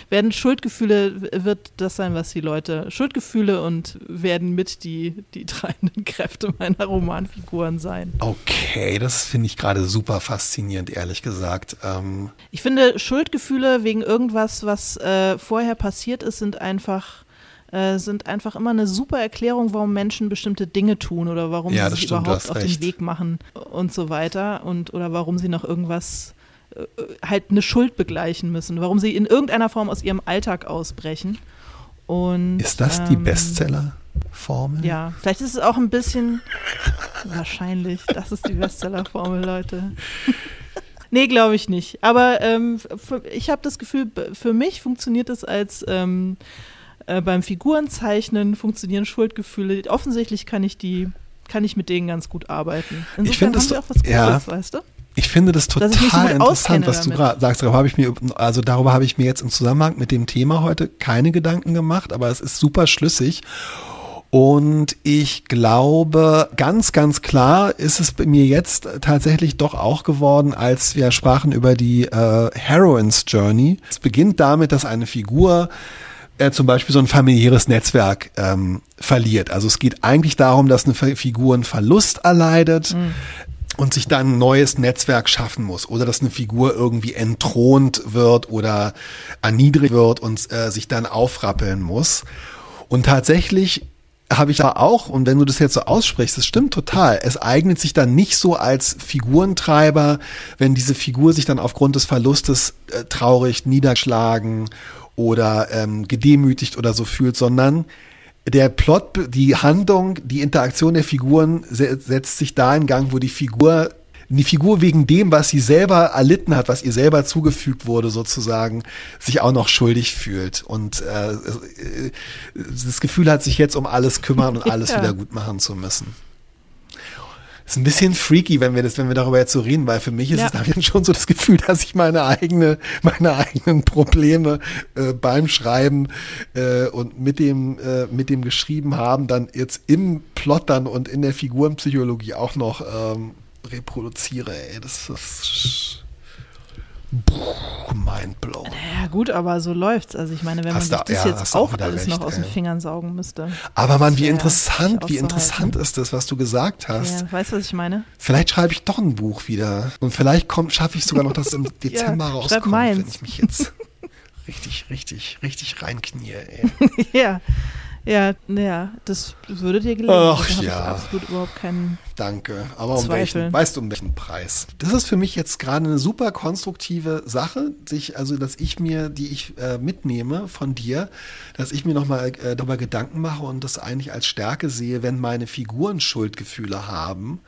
werden Schuldgefühle, wird das sein, was die Leute, Schuldgefühle und werden mit die, die treibenden *laughs* Kräfte meiner Romanfiguren sein. Okay, das finde ich gerade super faszinierend, ehrlich gesagt. Ähm ich finde, Schuldgefühle wegen irgendwas, was äh, vorher passiert ist, sind einfach äh, sind einfach immer eine super Erklärung, warum Menschen bestimmte Dinge tun oder warum ja, sie sich stimmt, überhaupt auf recht. den Weg machen und so weiter und oder warum sie noch irgendwas äh, halt eine Schuld begleichen müssen, warum sie in irgendeiner Form aus ihrem Alltag ausbrechen. Und, ist das ähm, die Bestseller-Formel? Ja, vielleicht ist es auch ein bisschen wahrscheinlich. Das ist die Bestseller-Formel, Leute. *laughs* nee, glaube ich nicht. Aber ähm, für, ich habe das Gefühl, für mich funktioniert es als ähm, äh, beim Figurenzeichnen funktionieren Schuldgefühle. Offensichtlich kann ich die, kann ich mit denen ganz gut arbeiten. Insofern ich finde das, auch was Gutes, ja, weißt du? Ich finde das total so interessant, was du gerade sagst. Darüber habe ich mir, also darüber habe ich mir jetzt im Zusammenhang mit dem Thema heute keine Gedanken gemacht, aber es ist super schlüssig. Und ich glaube, ganz, ganz klar ist es bei mir jetzt tatsächlich doch auch geworden, als wir sprachen über die äh, Heroines Journey. Es beginnt damit, dass eine Figur äh, zum Beispiel so ein familiäres Netzwerk ähm, verliert. Also es geht eigentlich darum, dass eine Figur einen Verlust erleidet. Mhm und sich dann ein neues Netzwerk schaffen muss oder dass eine Figur irgendwie entthront wird oder erniedrigt wird und äh, sich dann aufrappeln muss. Und tatsächlich habe ich da auch, und wenn du das jetzt so aussprichst, das stimmt total. Es eignet sich dann nicht so als Figurentreiber, wenn diese Figur sich dann aufgrund des Verlustes äh, traurig niederschlagen oder ähm, gedemütigt oder so fühlt, sondern der Plot, die Handlung, die Interaktion der Figuren setzt sich da in Gang, wo die Figur die Figur wegen dem, was sie selber erlitten hat, was ihr selber zugefügt wurde, sozusagen, sich auch noch schuldig fühlt und äh, äh das Gefühl hat, sich jetzt um alles kümmern und *laughs* alles ja. wieder gut machen zu müssen ist ein bisschen freaky, wenn wir das, wenn wir darüber jetzt so reden, weil für mich ist ja. es dann schon so das Gefühl, dass ich meine eigene, meine eigenen Probleme äh, beim Schreiben äh, und mit dem, äh, mit dem geschrieben haben, dann jetzt im Plot dann und in der Figurenpsychologie auch noch ähm, reproduziere. Ey, das ist mindblown. Ja gut, aber so läuft's. Also ich meine, wenn man sich das ja, jetzt auch, alles recht, noch aus den Fingern saugen müsste. Aber man, wie interessant, wie interessant ist das, was du gesagt hast. Ja, weißt du, was ich meine? Vielleicht schreibe ich doch ein Buch wieder. Und vielleicht schaffe ich sogar noch, dass im *laughs* Dezember ja, rauskommt, wenn ich mich jetzt *laughs* richtig, richtig, richtig reinknie, ey. ja. Ja, ja, das würde dir gelingen. Ach da ja. Absolut überhaupt keinen. Danke. Aber um Zweifel. welchen, weißt du, um welchen Preis? Das ist für mich jetzt gerade eine super konstruktive Sache, sich, also, dass ich mir, die ich äh, mitnehme von dir, dass ich mir nochmal äh, darüber Gedanken mache und das eigentlich als Stärke sehe, wenn meine Figuren Schuldgefühle haben.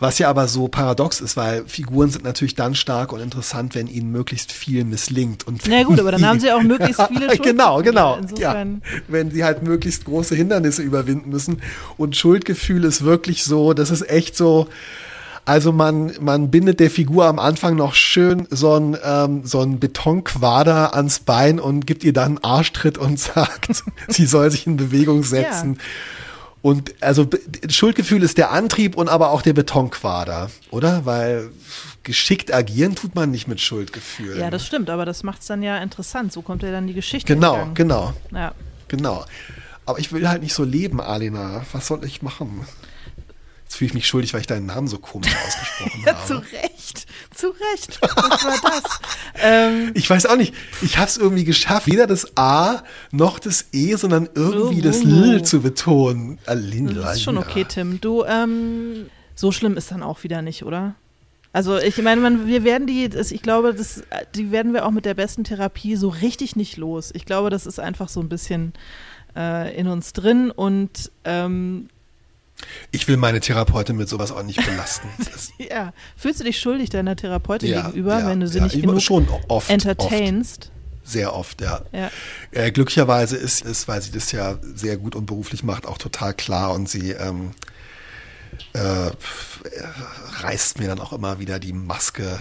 Was ja aber so paradox ist, weil Figuren sind natürlich dann stark und interessant, wenn ihnen möglichst viel misslingt. Und Na gut, aber dann haben sie auch möglichst viele *laughs* Schuldgefühle. Genau, genau. Insofern. Ja, wenn sie halt möglichst große Hindernisse überwinden müssen. Und Schuldgefühl ist wirklich so, das ist echt so. Also man, man bindet der Figur am Anfang noch schön so ein, ähm, so ein Betonquader ans Bein und gibt ihr dann einen Arschtritt und *laughs* sagt, sie soll sich in Bewegung setzen. Und also Schuldgefühl ist der Antrieb und aber auch der Betonquader, oder? Weil geschickt agieren tut man nicht mit Schuldgefühl. Ja, das stimmt, aber das macht es dann ja interessant. So kommt ja dann die Geschichte. Genau, genau, Ja. genau. Aber ich will halt nicht so leben, Alina. Was soll ich machen? Jetzt fühle ich mich schuldig, weil ich deinen Namen so komisch *laughs* ausgesprochen Ja, zu habe. Recht, zu Recht. Was war das? *laughs* ähm, Ich weiß auch nicht. Ich habe es irgendwie geschafft, weder das A noch das E, sondern irgendwie das oh, L zu betonen. Alina. das ist schon okay, Tim. Du, ähm, so schlimm ist dann auch wieder nicht, oder? Also ich meine, man, wir werden die, das, ich glaube, das, die werden wir auch mit der besten Therapie so richtig nicht los. Ich glaube, das ist einfach so ein bisschen äh, in uns drin und ähm, Ich will meine Therapeutin mit sowas auch nicht belasten. *laughs* Ja, fühlst du dich schuldig deiner Therapeutin Ja, gegenüber, ja, wenn du sie ja, nicht genug schon oft, entertainst? sehr oft, ja. Ja. Äh, glücklicherweise ist es, weil sie das ja sehr gut und beruflich macht, auch total klar und sie ähm, äh, äh, reißt mir dann auch immer wieder die Maske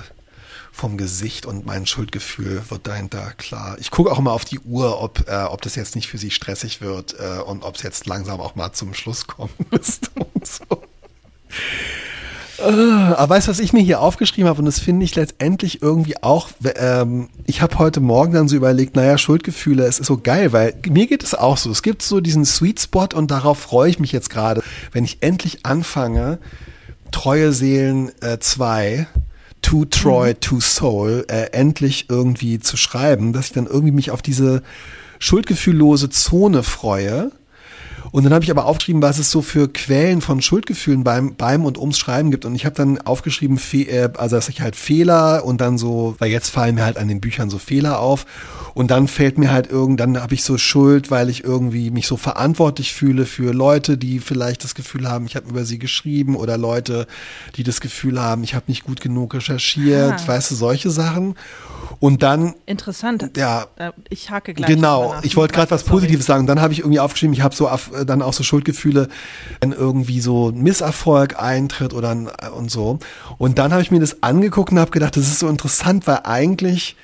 vom Gesicht und mein Schuldgefühl wird dahinter klar. Ich gucke auch immer auf die Uhr, ob, äh, ob das jetzt nicht für sie stressig wird äh, und ob es jetzt langsam auch mal zum Schluss kommen *laughs* müsste und so. Äh, Aber weißt du, was ich mir hier aufgeschrieben habe? Und das finde ich letztendlich irgendwie auch, ähm, ich habe heute Morgen dann so überlegt, naja, Schuldgefühle, es ist so geil, weil mir geht es auch so. Es gibt so diesen Sweet Spot und darauf freue ich mich jetzt gerade, wenn ich endlich anfange, Treue Seelen 2, To Troy, To Soul, äh, endlich irgendwie zu schreiben, dass ich dann irgendwie mich auf diese schuldgefühllose Zone freue. Und dann habe ich aber aufgeschrieben, was es so für Quellen von Schuldgefühlen beim, beim und ums Schreiben gibt. Und ich habe dann aufgeschrieben, äh, also dass ich halt Fehler und dann so, weil jetzt fallen mir halt an den Büchern so Fehler auf. Und dann fällt mir halt irgend, dann habe ich so Schuld, weil ich irgendwie mich so verantwortlich fühle für Leute, die vielleicht das Gefühl haben, ich habe über sie geschrieben oder Leute, die das Gefühl haben, ich habe nicht gut genug recherchiert, Ah. weißt du, solche Sachen. Und dann, Interessant. ja, Ich hake gleich. Genau, ich wollte gerade was. Positives sagen. Dann habe ich irgendwie aufgeschrieben, ich habe so auf, dann auch so Schuldgefühle, wenn irgendwie so ein Misserfolg eintritt oder äh, und so. Und dann habe ich mir das angeguckt und habe gedacht, das ist so interessant, weil eigentlich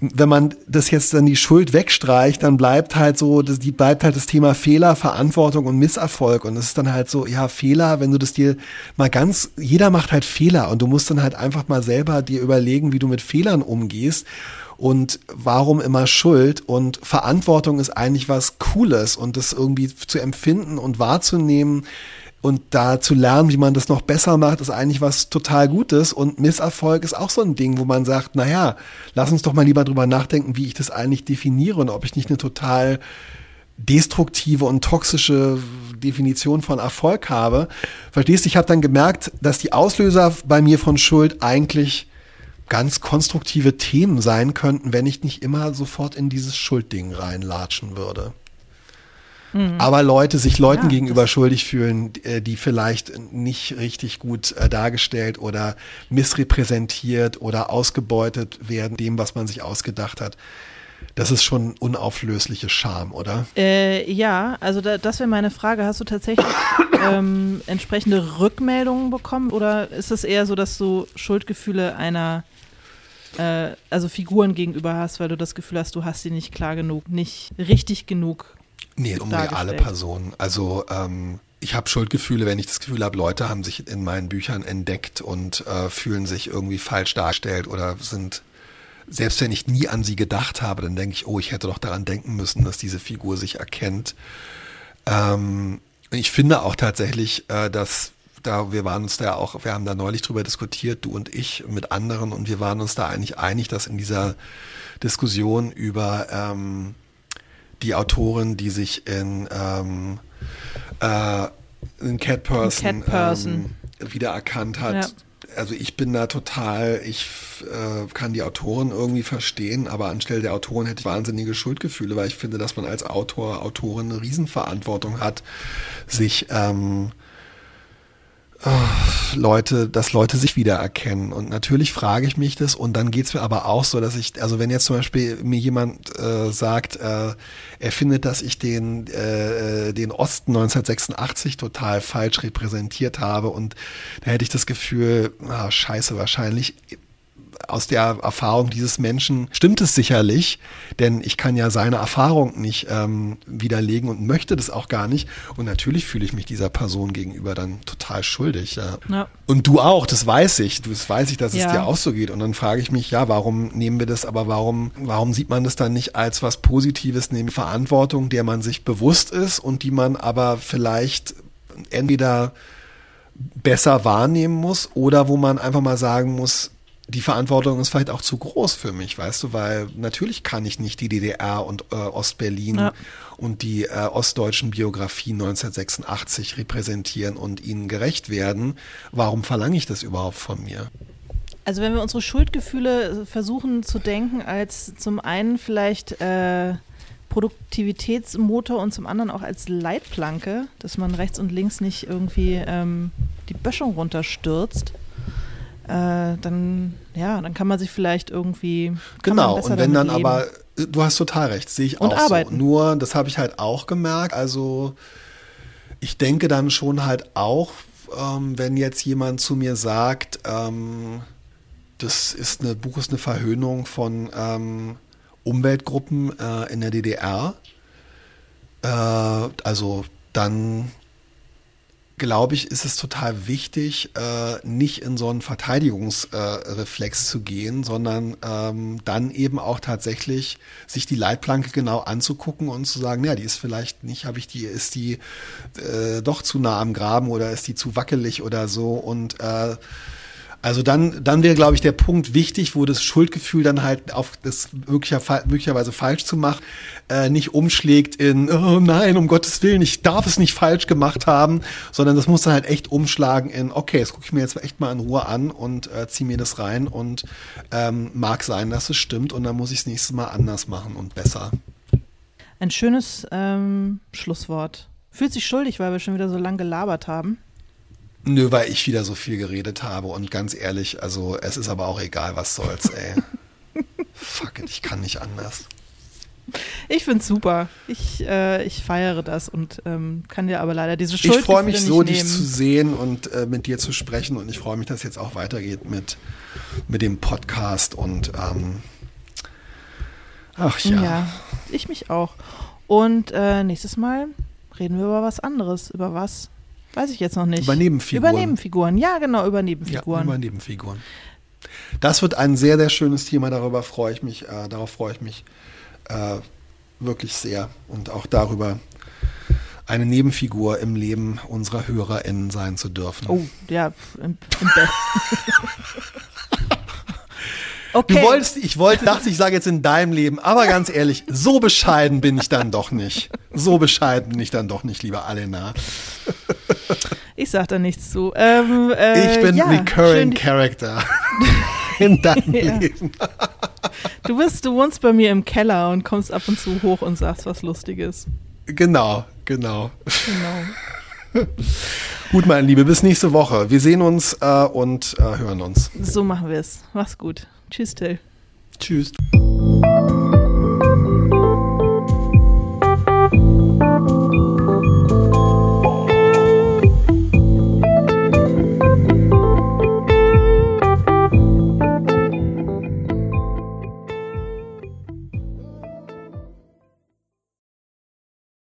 wenn man das jetzt dann die Schuld wegstreicht, dann bleibt halt so, das, die bleibt halt das Thema Fehler, Verantwortung und Misserfolg. Und es ist dann halt so, ja, Fehler, wenn du das dir mal ganz, jeder macht halt Fehler und du musst dann halt einfach mal selber dir überlegen, wie du mit Fehlern umgehst und warum immer Schuld und Verantwortung ist eigentlich was Cooles und das irgendwie zu empfinden und wahrzunehmen, und da zu lernen, wie man das noch besser macht, ist eigentlich was total Gutes. Und Misserfolg ist auch so ein Ding, wo man sagt, naja, lass uns doch mal lieber drüber nachdenken, wie ich das eigentlich definiere und ob ich nicht eine total destruktive und toxische Definition von Erfolg habe. Verstehst du, ich habe dann gemerkt, dass die Auslöser bei mir von Schuld eigentlich ganz konstruktive Themen sein könnten, wenn ich nicht immer sofort in dieses Schuldding reinlatschen würde. Aber Leute, sich Leuten Ja, gegenüber schuldig fühlen, äh, die vielleicht nicht richtig gut äh, dargestellt oder missrepräsentiert oder ausgebeutet werden, dem, was man sich ausgedacht hat. Das ist schon unauflösliche Scham, oder? Äh, ja, also da, das wäre meine Frage. Hast du tatsächlich *coughs* ähm, entsprechende Rückmeldungen bekommen oder ist es eher so, dass du Schuldgefühle einer, äh, also Figuren gegenüber hast, weil du das Gefühl hast, du hast sie nicht klar genug, nicht richtig genug? Nee, um reale. Personen. Also ähm, ich habe Schuldgefühle, wenn ich das Gefühl habe, Leute haben sich in meinen Büchern entdeckt und äh, fühlen sich irgendwie falsch dargestellt oder sind, selbst wenn ich nie an sie gedacht habe, dann denke ich, oh, ich hätte doch daran denken müssen, dass diese Figur sich erkennt. Ähm, ich finde auch tatsächlich, äh, dass da, wir waren uns da auch, wir haben da neulich drüber diskutiert, du und ich mit anderen, und wir waren uns da eigentlich einig, dass in dieser Diskussion über ähm, die Autorin, die sich in, ähm, äh, in Cat Person, Cat Person. Ähm, wiedererkannt hat. Ja. Also ich bin da total, ich äh, kann die Autoren irgendwie verstehen, aber anstelle der Autoren hätte ich wahnsinnige Schuldgefühle, weil ich finde, dass man als Autor, Autorin eine Riesenverantwortung hat, sich ähm, Leute, dass Leute sich wiedererkennen. Und natürlich frage ich mich das und dann geht's mir aber auch so, dass ich, also wenn jetzt zum Beispiel mir jemand äh, sagt, äh, er findet, dass ich den, äh, den Osten 1986 total falsch repräsentiert habe und da hätte ich das Gefühl, ah, scheiße, wahrscheinlich aus der Erfahrung dieses Menschen stimmt es sicherlich, denn ich kann ja seine Erfahrung nicht ähm, widerlegen und möchte das auch gar nicht. Und natürlich fühle ich mich dieser Person gegenüber dann total schuldig. Ja. Ja. Und du auch, das weiß ich. Das weiß ich, dass es Ja. dir auch so geht. Und dann frage ich mich, ja, warum nehmen wir das, aber warum, warum sieht man das dann nicht als was Positives, nämlich Verantwortung, der man sich bewusst ist und die man aber vielleicht entweder besser wahrnehmen muss oder wo man einfach mal sagen muss, die Verantwortung ist vielleicht auch zu groß für mich, weißt du, weil natürlich kann ich nicht die DDR und äh, Ostberlin Ja. und die äh, ostdeutschen Biografien 1986 repräsentieren und ihnen gerecht werden. Warum verlange ich das überhaupt von mir? Also wenn wir unsere Schuldgefühle versuchen zu denken als zum einen vielleicht äh, Produktivitätsmotor und zum anderen auch als Leitplanke, dass man rechts und links nicht irgendwie ähm, die Böschung runterstürzt, äh, dann ja, dann kann man sich vielleicht irgendwie Genau, und wenn dann leben. aber, äh, du hast total recht, sehe ich Und auch arbeiten. so. Nur, das habe ich halt auch gemerkt, also ich denke dann schon halt auch, ähm, wenn jetzt jemand zu mir sagt, ähm, das ist eine Buch ist eine Verhöhnung von ähm, Umweltgruppen äh, in der DDR, äh, also dann glaube ich, ist es total wichtig, äh, nicht in so einen Verteidigungsreflex äh, zu gehen, sondern ähm, dann eben auch tatsächlich sich die Leitplanke genau anzugucken und zu sagen, ja, die ist vielleicht nicht, habe ich die, ist die äh, doch zu nah am Graben oder ist die zu wackelig oder so und äh, also dann, dann wäre, glaube ich, der Punkt wichtig, wo das Schuldgefühl dann halt auf das möglicher, möglicherweise falsch zu machen, äh, nicht umschlägt in, oh nein, um Gottes Willen, ich darf es nicht falsch gemacht haben, sondern das muss dann halt echt umschlagen in, okay, das gucke ich mir jetzt echt mal in Ruhe an und äh, ziehe mir das rein und ähm, mag sein, dass es stimmt und dann muss ich es nächstes Mal anders machen und besser. Ein schönes ähm, Schlusswort. Fühlt sich schuldig, weil wir schon wieder so lang gelabert haben. Nö, weil ich wieder so viel geredet habe und ganz ehrlich, also es ist aber auch egal, was soll's, ey. *laughs* Fuck it, ich kann nicht anders. Ich find's super. Ich, äh, ich feiere das und ähm, kann dir aber leider diese Schuld Ich freue mich so, dich zu sehen und äh, mit dir zu sprechen und ich freue mich, dass jetzt auch weitergeht mit, mit dem Podcast und ähm, ach ja. Ja. ich mich auch. Und äh, nächstes Mal reden wir über was anderes. Über was? Weiß ich jetzt noch nicht. Über Nebenfiguren. Über Nebenfiguren, ja, genau, über Ja, Nebenfiguren. über Nebenfiguren. Das wird ein sehr, sehr schönes Thema, darüber freue ich mich, äh, darauf freue ich mich äh, wirklich sehr und auch darüber eine Nebenfigur im Leben unserer HörerInnen sein zu dürfen. oh, ja, im, im Bett. *laughs* okay. Du wolltest, ich wollte, dachte, ich sage jetzt in deinem Leben, aber ganz ehrlich, so bescheiden bin ich dann doch nicht. So bescheiden bin ich dann doch nicht, lieber Alena. Ich sag da nichts zu. Ähm, äh, Ich bin ja, Recurring schön, Character *laughs* in deinem Ja. Leben. Du bist, du wohnst bei mir im Keller und kommst ab und zu hoch und sagst was Lustiges. Genau, genau. Genau. *laughs* Gut, meine Liebe, bis nächste Woche. Wir sehen uns äh, und äh, hören uns. So machen wir es. Mach's gut. Tschüss, Till. Tschüss.